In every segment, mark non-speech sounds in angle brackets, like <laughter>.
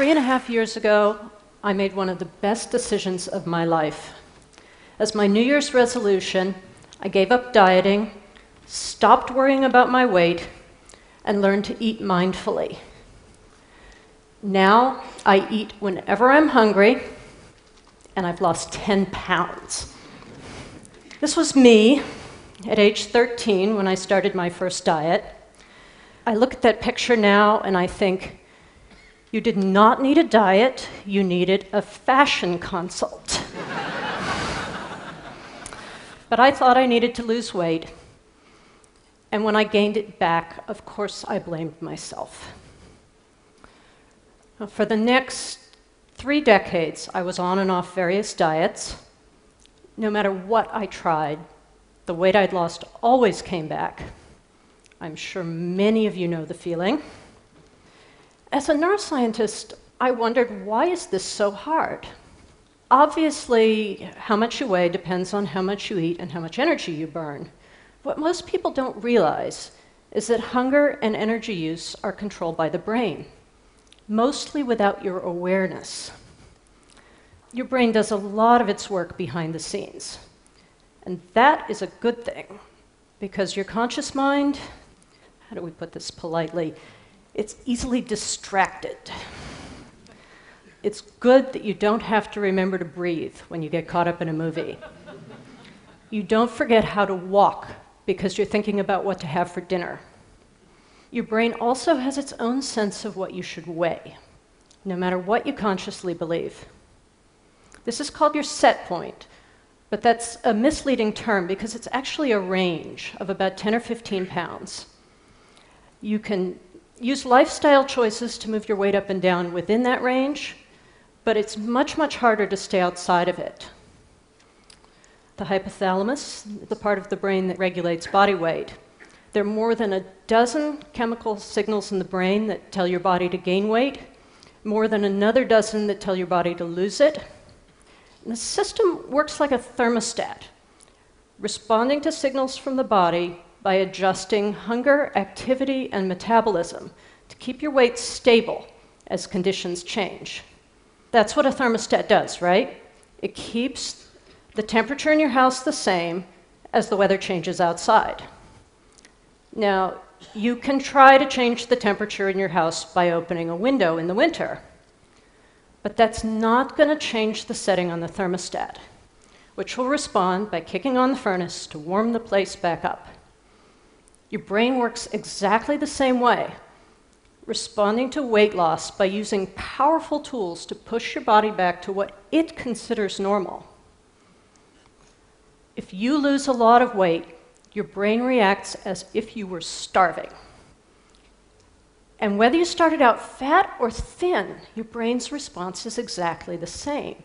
three and a half years ago, I made one of the best decisions of my life. As my New Year's resolution, I gave up dieting, stopped worrying about my weight, and learned to eat mindfully. Now I eat whenever I'm hungry, and I've lost 10 pounds. This was me at age 13 when I started my first diet. I look at that picture now and I think, you did not need a diet, you needed a fashion consult. but I thought I needed to lose weight. And when I gained it back, of course, I blamed myself. For the next three decades, I was on and off various diets. No matter what I tried, the weight I'd lost always came back. I'm sure many of you know the feeling. As a neuroscientist, I wondered why is this so hard? Obviously, how much you weigh depends on how much you eat and how much energy you burn. What most people don't realize is that hunger and energy use are controlled by the brain, mostly without your awareness. Your brain does a lot of its work behind the scenes. And that is a good thing, because your conscious mind, how do we put this politely, it's easily distracted. It's good that you don't have to remember to breathe when you get caught up in a movie. You don't forget how to walk because you're thinking about what to have for dinner. Your brain also has its own sense of what you should weigh, no matter what you consciously believe. This is called your set point, but that's a misleading term because it's actually a range of about 10 or 15 pounds. You can use lifestyle choices to move your weight up and down within that range, but it's much, much harder to stay outside of it. The hypothalamus, the part of the brain that regulates body weight, there are more than a dozen chemical signals in the brain that tell your body to gain weight, more than another dozen that tell your body to lose it. And the system works like a thermostat, responding to signals from the body by adjusting hunger, activity, and metabolism to keep your weight stable as conditions change. That's what a thermostat does, right? It keeps the temperature in your house the same as the weather changes outside. Now, you can try to change the temperature in your house by opening a window in the winter, but that's not going to change the setting on the thermostat, which will respond by kicking on the furnace to warm the place back up. Your brain works exactly the same way, responding to weight loss by using powerful tools to push your body back to what it considers normal. If you lose a lot of weight, your brain reacts as if you were starving. And whether you started out fat or thin, your brain's response is exactly the same.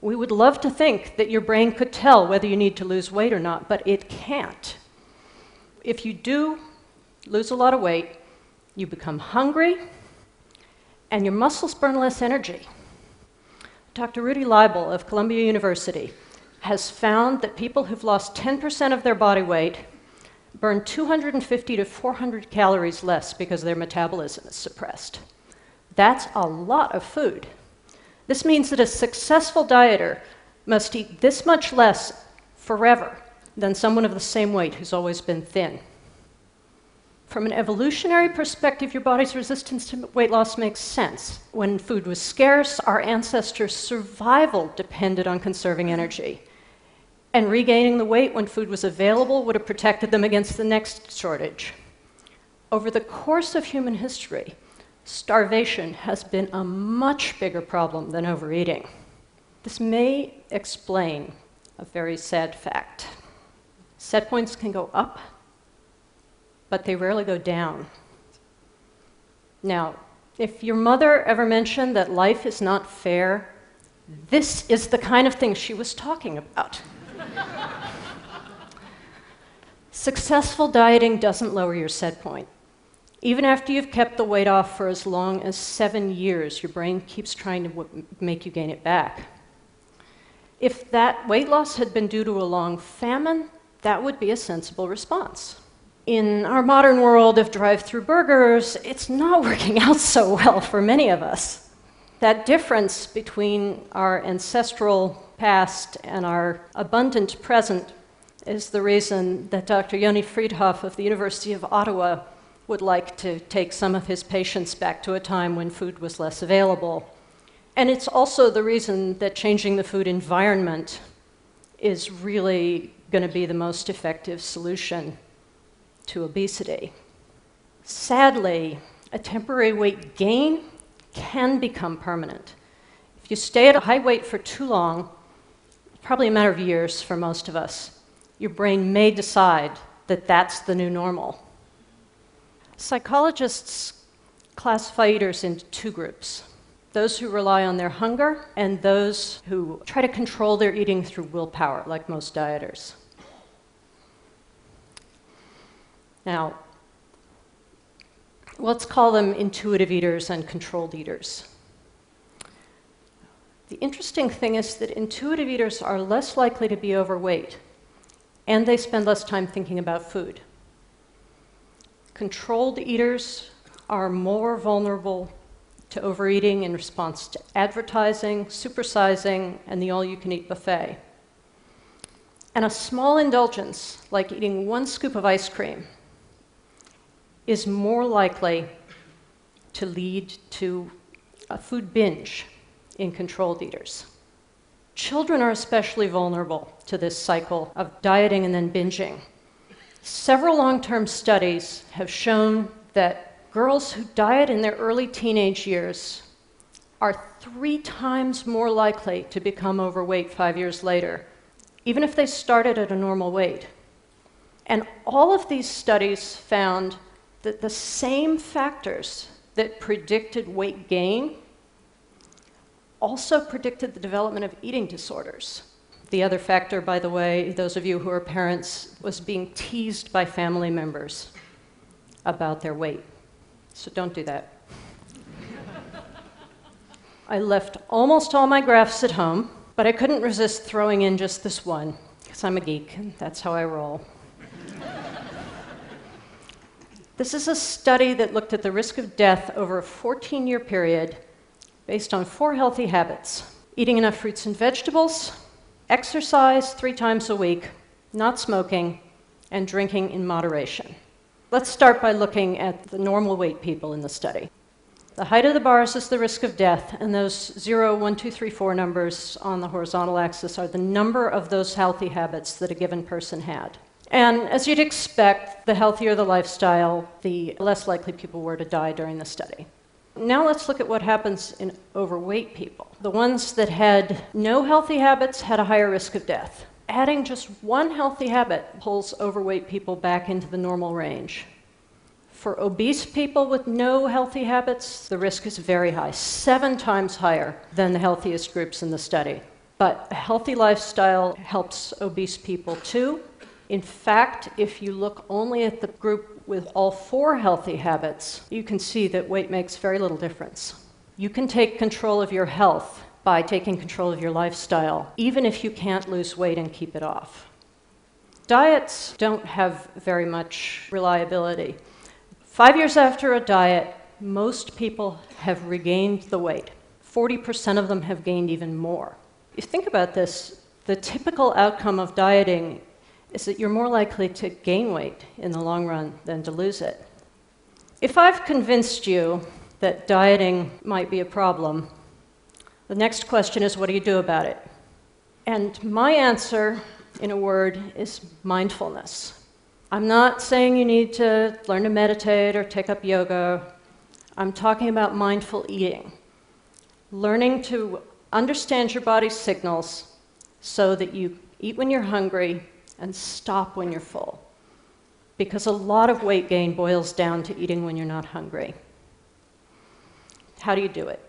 We would love to think that your brain could tell whether you need to lose weight or not, but it can't if you do lose a lot of weight, you become hungry and your muscles burn less energy. Dr. Rudy Leibel of Columbia University has found that people who've lost 10% of their body weight burn 250 to 400 calories less because their metabolism is suppressed. That's a lot of food. This means that a successful dieter must eat this much less forever than someone of the same weight who's always been thin. From an evolutionary perspective, your body's resistance to weight loss makes sense. When food was scarce, our ancestors' survival depended on conserving energy. And regaining the weight when food was available would have protected them against the next shortage. Over the course of human history, starvation has been a much bigger problem than overeating. This may explain a very sad fact. Set points can go up, but they rarely go down. Now, if your mother ever mentioned that life is not fair, this is the kind of thing she was talking about. <laughs> Successful dieting doesn't lower your set point. Even after you've kept the weight off for as long as seven years, your brain keeps trying to make you gain it back. If that weight loss had been due to a long famine, that would be a sensible response. In our modern world of drive through burgers, it's not <laughs> working out so well for many of us. That difference between our ancestral past and our abundant present is the reason that Dr. Yoni Freedhoff of the University of Ottawa would like to take some of his patients back to a time when food was less available. And it's also the reason that changing the food environment is really going to be the most effective solution to obesity. Sadly, a temporary weight gain can become permanent. If you stay at a high weight for too long, probably a matter of years for most of us, your brain may decide that that's the new normal. Psychologists classify eaters into two groups those who rely on their hunger and those who try to control their eating through willpower, like most dieters. Now, let's call them intuitive eaters and controlled eaters. The interesting thing is that intuitive eaters are less likely to be overweight, and they spend less time thinking about food. Controlled eaters are more vulnerable to overeating in response to advertising, supersizing, and the all you can eat buffet. And a small indulgence, like eating one scoop of ice cream, is more likely to lead to a food binge in controlled eaters. Children are especially vulnerable to this cycle of dieting and then binging. Several long term studies have shown that girls who diet in their early teenage years are three times more likely to become overweight five years later, even if they started at a normal weight. And all of these studies found that the same factors that predicted weight gain also predicted the development of eating disorders. The other factor, by the way, those of you who are parents, was being teased by family members about their weight. So don't do that. I left almost all my graphs at home, but I couldn't resist throwing in just this one, because I'm a geek, and that's how I roll. This is a study that looked at the risk of death over a 14 year period based on four healthy habits eating enough fruits and vegetables, exercise three times a week, not smoking, and drinking in moderation. Let's start by looking at the normal weight people in the study. The height of the bars is the risk of death, and those 0, 1, 2, 3, 4 numbers on the horizontal axis are the number of those healthy habits that a given person had. And as you'd expect, the healthier the lifestyle, the less likely people were to die during the study. Now let's look at what happens in overweight people. The ones that had no healthy habits had a higher risk of death. Adding just one healthy habit pulls overweight people back into the normal range. For obese people with no healthy habits, the risk is very high, seven times higher than the healthiest groups in the study. But a healthy lifestyle helps obese people too, in fact, if you look only at the group with all four healthy habits, you can see that weight makes very little difference. You can take control of your health by taking control of your lifestyle, even if you can't lose weight and keep it off. Diets don't have very much reliability. Five years after a diet, most people have regained the weight. 40% of them have gained even more. If you think about this, the typical outcome of dieting is that you're more likely to gain weight in the long run than to lose it. If I've convinced you that dieting might be a problem, the next question is what do you do about it? And my answer, in a word, is mindfulness. I'm not saying you need to learn to meditate or take up yoga. I'm talking about mindful eating. Learning to understand your body's signals so that you eat when you're hungry and stop when you're full. Because a lot of weight gain boils down to eating when you're not hungry. How do you do it?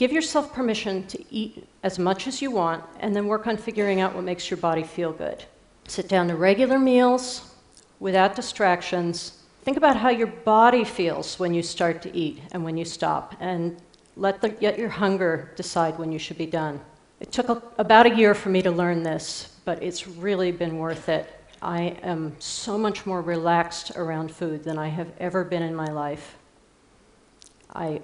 Give yourself permission to eat as much as you want and then work on figuring out what makes your body feel good. Sit down to regular meals without distractions. Think about how your body feels when you start to eat and when you stop, and let, the, let your hunger decide when you should be done. It took a, about a year for me to learn this, but it's really been worth it. I am so much more relaxed around food than I have ever been in my life. I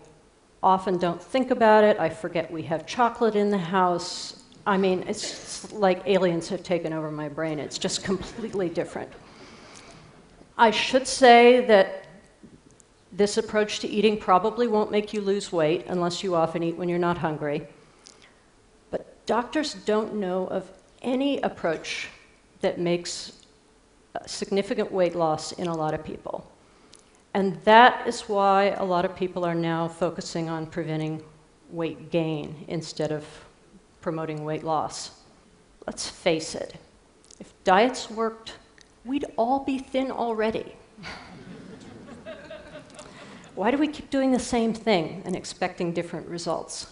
often don't think about it. I forget we have chocolate in the house. I mean, it's like aliens have taken over my brain. It's just <laughs> completely different. I should say that this approach to eating probably won't make you lose weight unless you often eat when you're not hungry. But doctors don't know of any approach that makes significant weight loss in a lot of people. And that is why a lot of people are now focusing on preventing weight gain instead of promoting weight loss. Let's face it, if diets worked, we'd all be thin already. <laughs> why do we keep doing the same thing and expecting different results?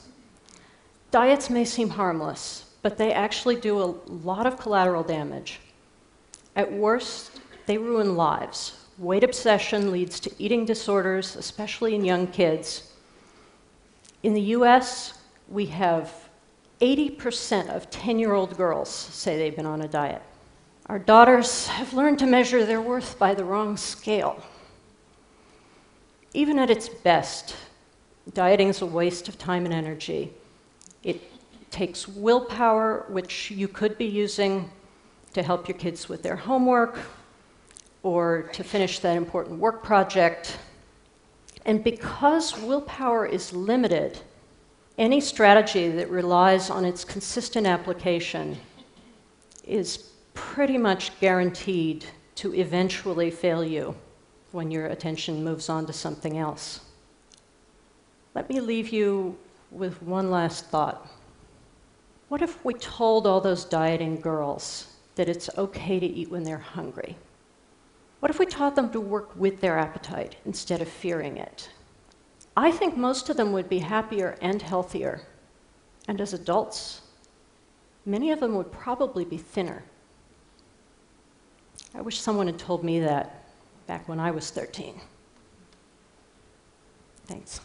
Diets may seem harmless, but they actually do a lot of collateral damage. At worst, they ruin lives. Weight obsession leads to eating disorders, especially in young kids. In the US, we have 80% of 10 year old girls say they've been on a diet. Our daughters have learned to measure their worth by the wrong scale. Even at its best, dieting is a waste of time and energy. It takes willpower, which you could be using to help your kids with their homework or to finish that important work project. And because willpower is limited, any strategy that relies on its consistent application is pretty much guaranteed to eventually fail you when your attention moves on to something else. Let me leave you with one last thought. What if we told all those dieting girls that it's okay to eat when they're hungry? What if we taught them to work with their appetite instead of fearing it? I think most of them would be happier and healthier. And as adults, many of them would probably be thinner. I wish someone had told me that back when I was 13. Thanks.